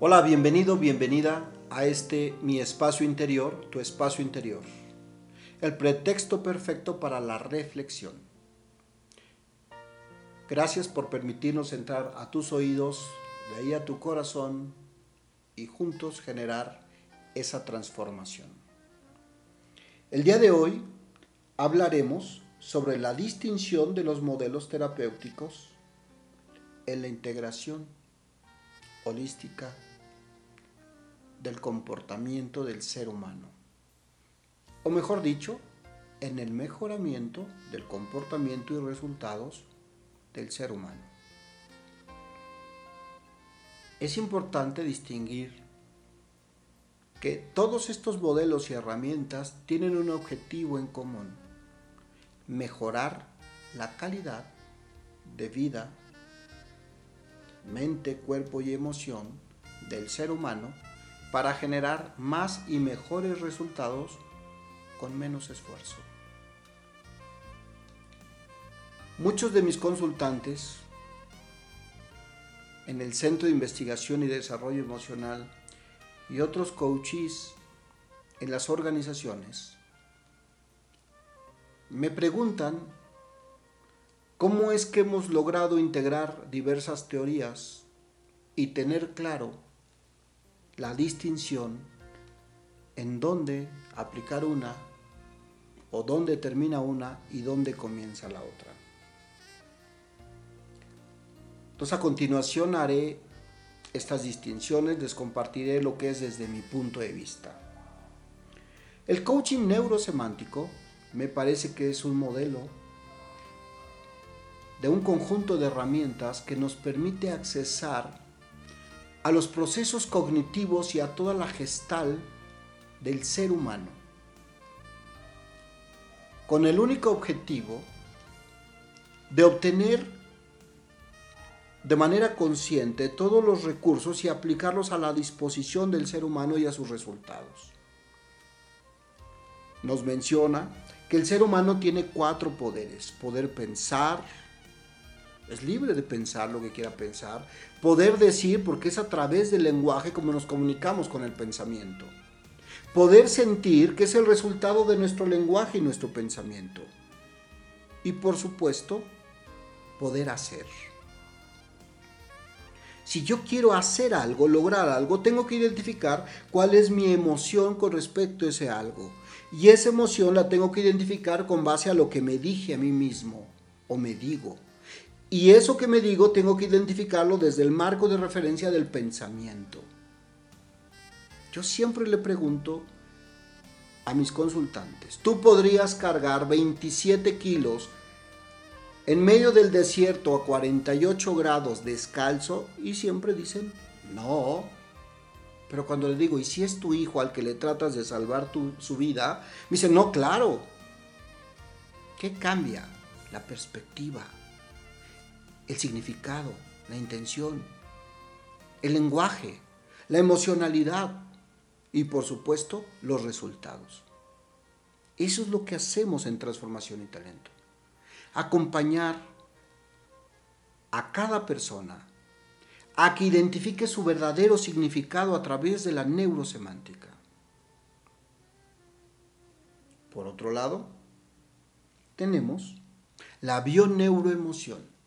Hola, bienvenido, bienvenida a este mi espacio interior, tu espacio interior. El pretexto perfecto para la reflexión. Gracias por permitirnos entrar a tus oídos, de ahí a tu corazón y juntos generar esa transformación. El día de hoy hablaremos sobre la distinción de los modelos terapéuticos en la integración holística del comportamiento del ser humano. O mejor dicho, en el mejoramiento del comportamiento y resultados del ser humano. Es importante distinguir que todos estos modelos y herramientas tienen un objetivo en común, mejorar la calidad de vida, mente, cuerpo y emoción del ser humano para generar más y mejores resultados con menos esfuerzo. Muchos de mis consultantes en el Centro de Investigación y Desarrollo Emocional y otros coaches en las organizaciones me preguntan cómo es que hemos logrado integrar diversas teorías y tener claro la distinción en dónde aplicar una o dónde termina una y dónde comienza la otra. Entonces a continuación haré estas distinciones, les compartiré lo que es desde mi punto de vista. El coaching neurosemántico me parece que es un modelo de un conjunto de herramientas que nos permite accesar a los procesos cognitivos y a toda la gestal del ser humano, con el único objetivo de obtener de manera consciente todos los recursos y aplicarlos a la disposición del ser humano y a sus resultados. Nos menciona que el ser humano tiene cuatro poderes, poder pensar, es libre de pensar lo que quiera pensar, poder decir, porque es a través del lenguaje como nos comunicamos con el pensamiento, poder sentir, que es el resultado de nuestro lenguaje y nuestro pensamiento, y por supuesto, poder hacer. Si yo quiero hacer algo, lograr algo, tengo que identificar cuál es mi emoción con respecto a ese algo. Y esa emoción la tengo que identificar con base a lo que me dije a mí mismo o me digo. Y eso que me digo tengo que identificarlo desde el marco de referencia del pensamiento. Yo siempre le pregunto a mis consultantes, ¿tú podrías cargar 27 kilos en medio del desierto a 48 grados descalzo? Y siempre dicen, no. Pero cuando le digo, ¿y si es tu hijo al que le tratas de salvar su vida? Me dicen, no, claro. ¿Qué cambia? La perspectiva el significado, la intención, el lenguaje, la emocionalidad y por supuesto los resultados. Eso es lo que hacemos en transformación y talento. Acompañar a cada persona a que identifique su verdadero significado a través de la neurosemántica. Por otro lado, tenemos la bioneuroemoción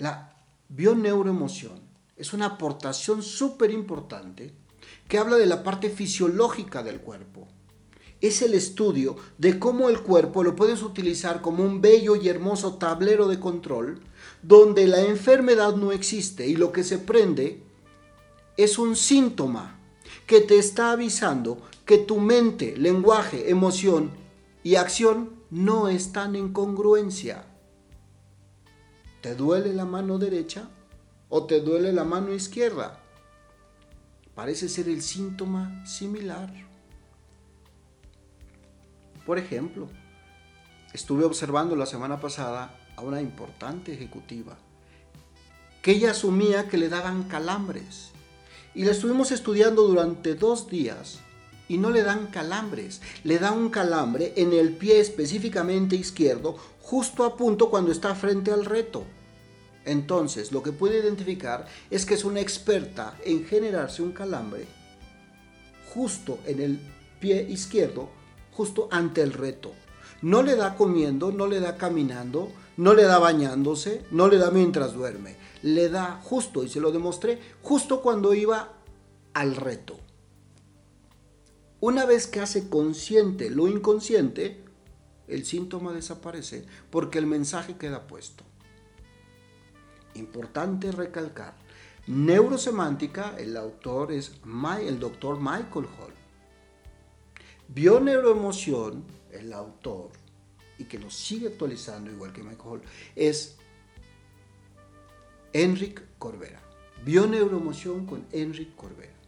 la bioneuroemoción es una aportación súper importante que habla de la parte fisiológica del cuerpo. Es el estudio de cómo el cuerpo lo puedes utilizar como un bello y hermoso tablero de control donde la enfermedad no existe y lo que se prende es un síntoma que te está avisando que tu mente, lenguaje, emoción y acción no están en congruencia. ¿Te duele la mano derecha o te duele la mano izquierda? Parece ser el síntoma similar. Por ejemplo, estuve observando la semana pasada a una importante ejecutiva que ella asumía que le daban calambres y la estuvimos estudiando durante dos días y no le dan calambres, le da un calambre en el pie específicamente izquierdo, justo a punto cuando está frente al reto. Entonces, lo que puede identificar es que es una experta en generarse un calambre justo en el pie izquierdo, justo ante el reto. No le da comiendo, no le da caminando, no le da bañándose, no le da mientras duerme. Le da justo, y se lo demostré, justo cuando iba al reto. Una vez que hace consciente lo inconsciente, el síntoma desaparece porque el mensaje queda puesto. Importante recalcar, neurosemántica, el autor es el doctor Michael Hall. Bioneuroemoción, el autor, y que lo sigue actualizando igual que Michael Hall, es Enric Corbera. Bioneuroemoción con Enric Corbera.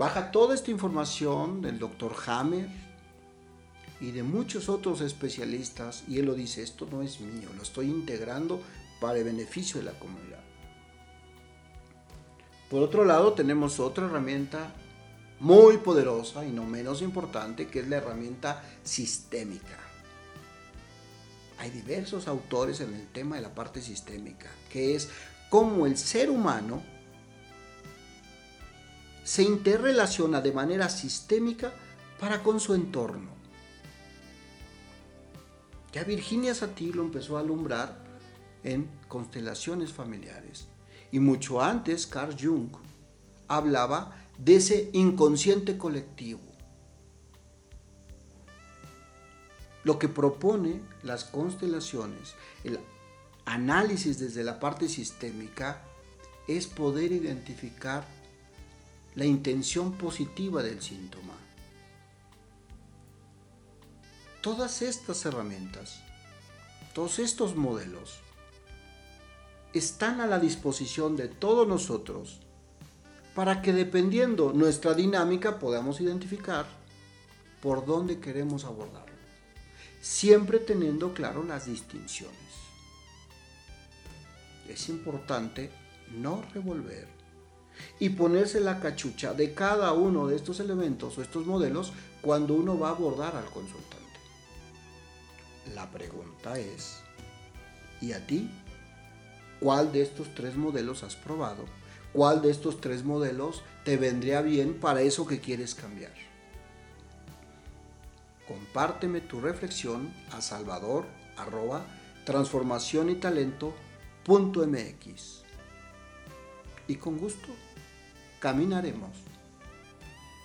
Baja toda esta información del doctor Hammer y de muchos otros especialistas y él lo dice, esto no es mío, lo estoy integrando para el beneficio de la comunidad. Por otro lado, tenemos otra herramienta muy poderosa y no menos importante, que es la herramienta sistémica. Hay diversos autores en el tema de la parte sistémica, que es cómo el ser humano se interrelaciona de manera sistémica para con su entorno. Ya Virginia Satir lo empezó a alumbrar en constelaciones familiares. Y mucho antes, Carl Jung hablaba de ese inconsciente colectivo. Lo que propone las constelaciones, el análisis desde la parte sistémica, es poder identificar la intención positiva del síntoma. Todas estas herramientas, todos estos modelos, están a la disposición de todos nosotros para que dependiendo nuestra dinámica podamos identificar por dónde queremos abordarlo, siempre teniendo claro las distinciones. Es importante no revolver y ponerse la cachucha de cada uno de estos elementos o estos modelos cuando uno va a abordar al consultante. La pregunta es, ¿y a ti? ¿Cuál de estos tres modelos has probado? ¿Cuál de estos tres modelos te vendría bien para eso que quieres cambiar? Compárteme tu reflexión a salvador arroba transformación y talento mx y con gusto caminaremos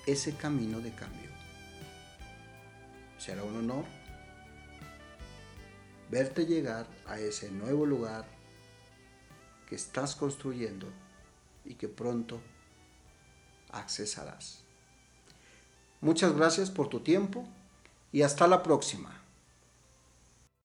ese camino de cambio. Será un honor verte llegar a ese nuevo lugar que estás construyendo y que pronto accesarás. Muchas gracias por tu tiempo y hasta la próxima.